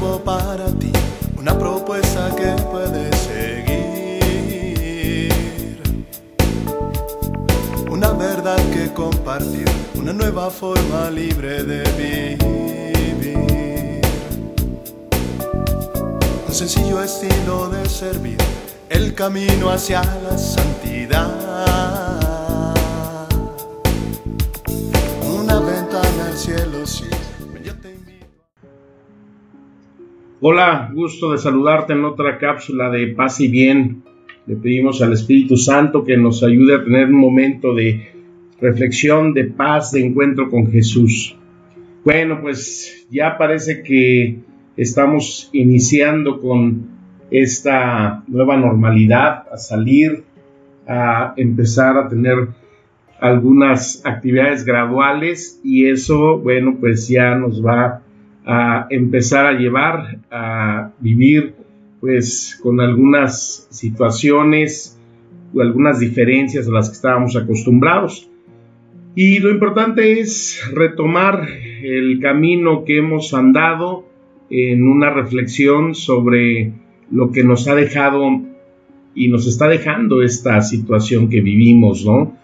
para ti, una propuesta que puedes seguir, una verdad que compartir, una nueva forma libre de vivir, un sencillo estilo de servir, el camino hacia la santidad. Una ventana al cielo, sí. Hola, gusto de saludarte en otra cápsula de paz y bien. Le pedimos al Espíritu Santo que nos ayude a tener un momento de reflexión, de paz, de encuentro con Jesús. Bueno, pues ya parece que estamos iniciando con esta nueva normalidad, a salir, a empezar a tener algunas actividades graduales y eso, bueno, pues ya nos va a empezar a llevar a vivir pues con algunas situaciones o algunas diferencias a las que estábamos acostumbrados. Y lo importante es retomar el camino que hemos andado en una reflexión sobre lo que nos ha dejado y nos está dejando esta situación que vivimos, ¿no?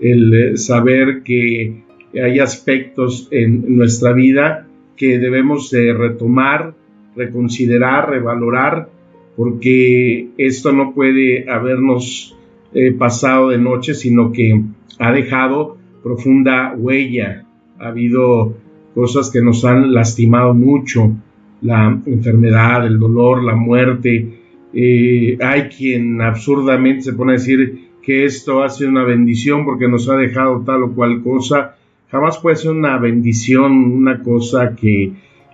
El eh, saber que hay aspectos en nuestra vida que debemos de retomar, reconsiderar, revalorar, porque esto no puede habernos eh, pasado de noche, sino que ha dejado profunda huella. Ha habido cosas que nos han lastimado mucho, la enfermedad, el dolor, la muerte. Eh, hay quien absurdamente se pone a decir que esto ha sido una bendición porque nos ha dejado tal o cual cosa. Jamás puede ser una bendición, una cosa que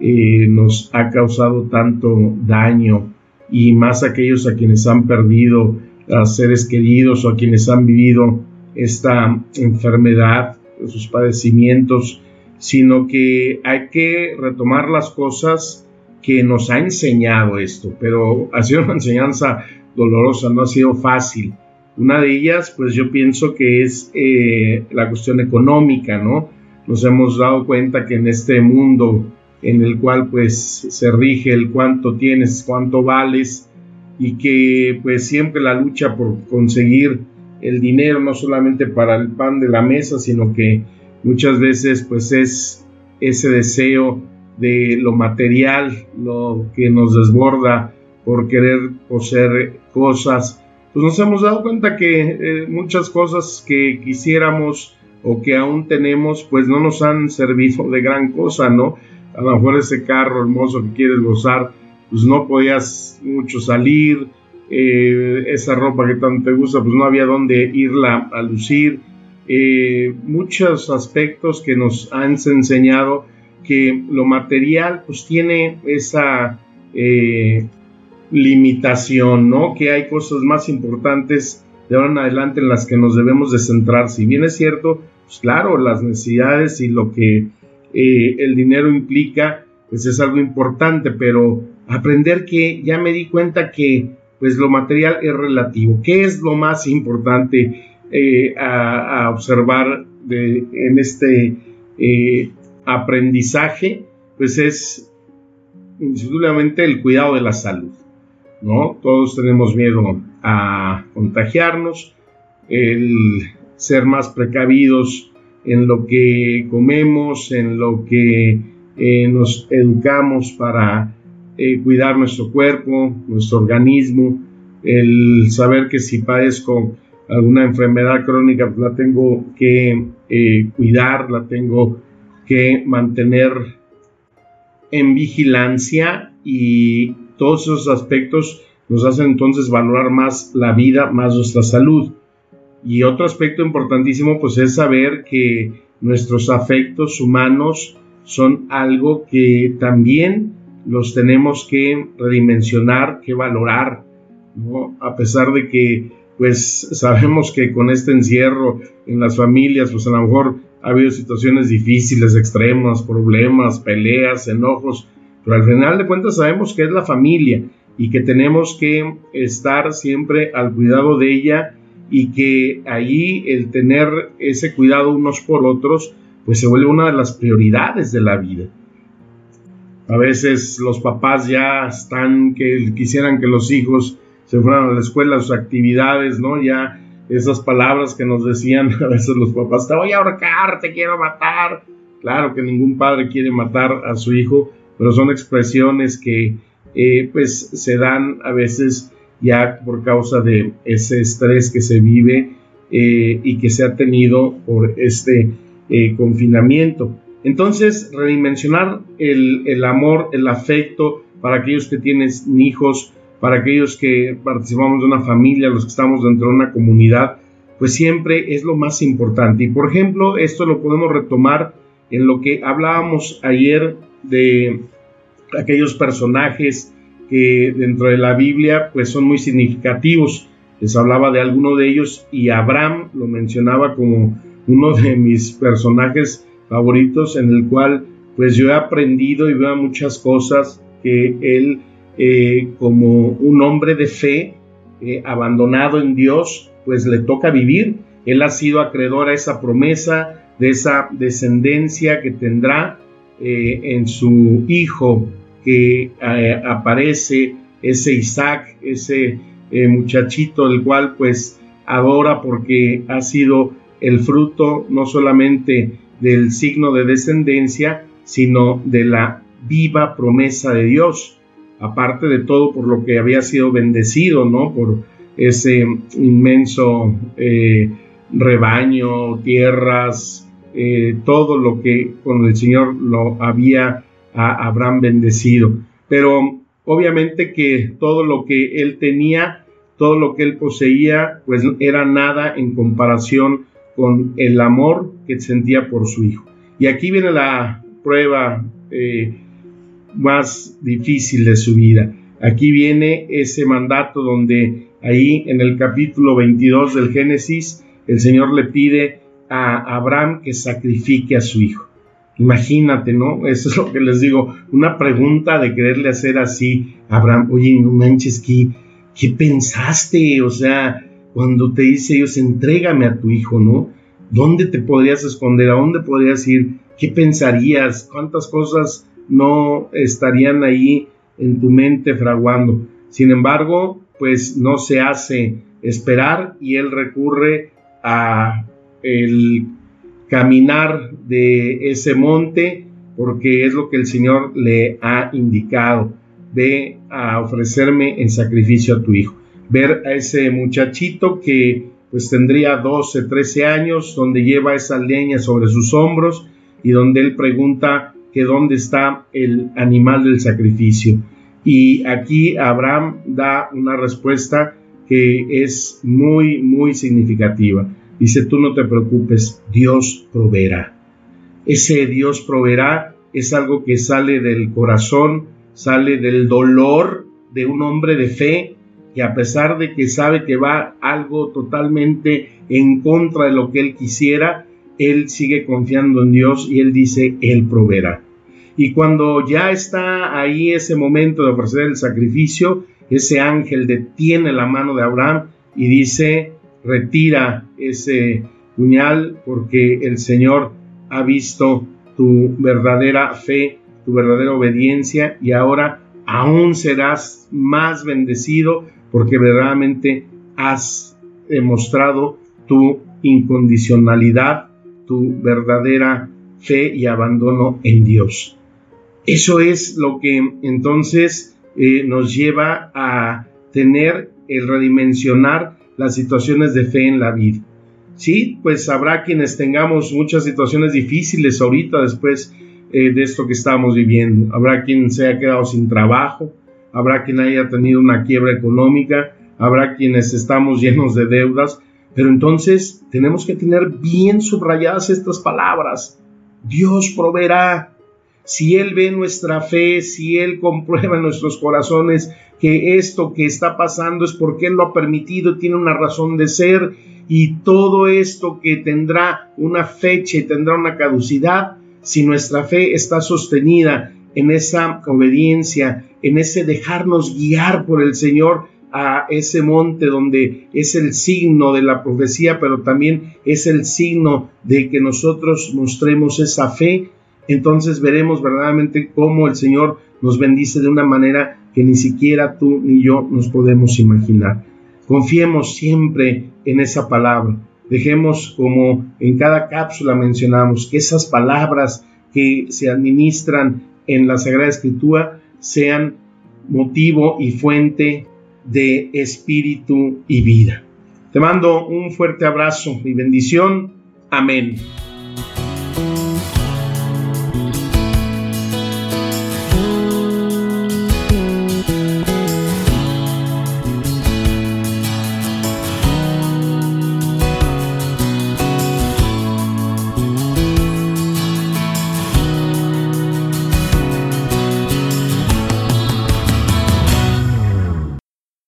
eh, nos ha causado tanto daño y más aquellos a quienes han perdido a seres queridos o a quienes han vivido esta enfermedad, sus padecimientos, sino que hay que retomar las cosas que nos ha enseñado esto, pero ha sido una enseñanza dolorosa, no ha sido fácil. Una de ellas, pues yo pienso que es eh, la cuestión económica, ¿no? Nos hemos dado cuenta que en este mundo en el cual pues se rige el cuánto tienes, cuánto vales y que pues siempre la lucha por conseguir el dinero no solamente para el pan de la mesa, sino que muchas veces pues es ese deseo de lo material, lo que nos desborda por querer poseer cosas, pues nos hemos dado cuenta que eh, muchas cosas que quisiéramos o que aún tenemos, pues no nos han servido de gran cosa, ¿no? A lo mejor ese carro hermoso que quieres gozar, pues no podías mucho salir, eh, esa ropa que tanto te gusta, pues no había dónde irla a lucir. Eh, muchos aspectos que nos han enseñado que lo material pues tiene esa limitación, ¿no? Que hay cosas más importantes de ahora en adelante en las que nos debemos de centrar. Si bien es cierto, pues claro, las necesidades y lo que eh, el dinero implica, pues es algo importante, pero aprender que ya me di cuenta que pues lo material es relativo. ¿Qué es lo más importante eh, a, observar en este eh, aprendizaje? Pues es indiscutiblemente el cuidado de la salud. ¿No? Todos tenemos miedo a contagiarnos, el ser más precavidos en lo que comemos, en lo que eh, nos educamos para eh, cuidar nuestro cuerpo, nuestro organismo, el saber que si padezco alguna enfermedad crónica, pues la tengo que eh, cuidar, la tengo que mantener en vigilancia y todos esos aspectos nos hacen entonces valorar más la vida, más nuestra salud. Y otro aspecto importantísimo pues es saber que nuestros afectos humanos son algo que también los tenemos que redimensionar, que valorar, a pesar de que pues sabemos que con este encierro en las familias pues a lo mejor ha habido situaciones difíciles, extremas, problemas, peleas, enojos, pero al final de cuentas sabemos que es la familia y que tenemos que estar siempre al cuidado de ella y que ahí el tener ese cuidado unos por otros pues se vuelve una de las prioridades de la vida. A veces los papás ya están que quisieran que los hijos se fueran a la escuela, sus actividades, ¿no? Ya esas palabras que nos decían a veces los papás, te voy a ahorcar, te quiero matar. Claro que ningún padre quiere matar a su hijo, pero son expresiones que eh, pues se dan a veces ya por causa de ese estrés que se vive eh, y que se ha tenido por este eh, confinamiento. Entonces, redimensionar el, el, amor, el afecto para aquellos que tienen hijos, para aquellos que participamos de una familia, los que estamos dentro de una comunidad, pues siempre es lo más importante. Y por ejemplo, esto lo podemos retomar en lo que hablábamos ayer de aquellos personajes que dentro de la Biblia pues son muy significativos. Les hablaba de alguno de ellos y Abraham lo mencionaba como uno de mis personajes favoritos en el cual pues yo he aprendido y veo muchas cosas que él eh, como un hombre de fe eh, abandonado en Dios pues le toca vivir. Él ha sido acreedor a esa promesa de esa descendencia que tendrá eh, en su hijo que eh, aparece ese Isaac, ese eh, muchachito, el cual pues adora porque ha sido el fruto no solamente del signo de descendencia, sino de la viva promesa de Dios, aparte de todo por lo que había sido bendecido, ¿no? Por ese inmenso rebaño, tierras, todo lo que con el Señor lo había a bendecido. Pero obviamente que todo lo que él tenía, todo lo que él poseía, pues era nada en comparación con el amor que sentía por su hijo. Y aquí viene la prueba eh, más difícil de su vida. Aquí viene ese mandato donde ahí en el capítulo 22 del Génesis el Señor le pide a Abraham que sacrifique a su hijo. Imagínate, ¿no? Eso es lo que les digo. Una pregunta de quererle hacer así a Abraham. Oye, no manches, ¿qué, ¿qué pensaste? O sea, cuando te dice Dios, entrégame a tu hijo, ¿no? ¿Dónde te podrías esconder? ¿A dónde podrías ir? ¿Qué pensarías? ¿Cuántas cosas no estarían ahí en tu mente fraguando? Sin embargo, pues no se hace esperar y él recurre a el caminar de ese monte porque es lo que el Señor le ha indicado. Ve a ofrecerme en sacrificio a tu hijo. Ver a ese muchachito que pues tendría 12, 13 años, donde lleva esa leña sobre sus hombros y donde él pregunta que dónde está el animal del sacrificio. Y aquí Abraham da una respuesta que es muy, muy significativa. Dice, tú no te preocupes, Dios proveerá. Ese Dios proveerá es algo que sale del corazón, sale del dolor de un hombre de fe que a pesar de que sabe que va algo totalmente en contra de lo que él quisiera, él sigue confiando en Dios y él dice, él proveerá. Y cuando ya está ahí ese momento de ofrecer el sacrificio, ese ángel detiene la mano de Abraham y dice, retira ese puñal porque el Señor ha visto tu verdadera fe, tu verdadera obediencia y ahora aún serás más bendecido porque verdaderamente has demostrado tu incondicionalidad, tu verdadera fe y abandono en Dios. Eso es lo que entonces eh, nos lleva a tener el redimensionar las situaciones de fe en la vida. Sí, pues habrá quienes tengamos muchas situaciones difíciles ahorita después eh, de esto que estamos viviendo. Habrá quien se haya quedado sin trabajo, habrá quien haya tenido una quiebra económica, habrá quienes estamos llenos de deudas, pero entonces tenemos que tener bien subrayadas estas palabras. Dios proveerá. Si Él ve nuestra fe, si Él comprueba nuestros corazones que esto que está pasando es porque Él lo ha permitido, tiene una razón de ser y todo esto que tendrá una fecha y tendrá una caducidad, si nuestra fe está sostenida en esa obediencia, en ese dejarnos guiar por el Señor a ese monte donde es el signo de la profecía, pero también es el signo de que nosotros mostremos esa fe, entonces veremos verdaderamente cómo el Señor nos bendice de una manera que ni siquiera tú ni yo nos podemos imaginar. Confiemos siempre en esa palabra. Dejemos, como en cada cápsula mencionamos, que esas palabras que se administran en la Sagrada Escritura sean motivo y fuente de espíritu y vida. Te mando un fuerte abrazo y bendición. Amén.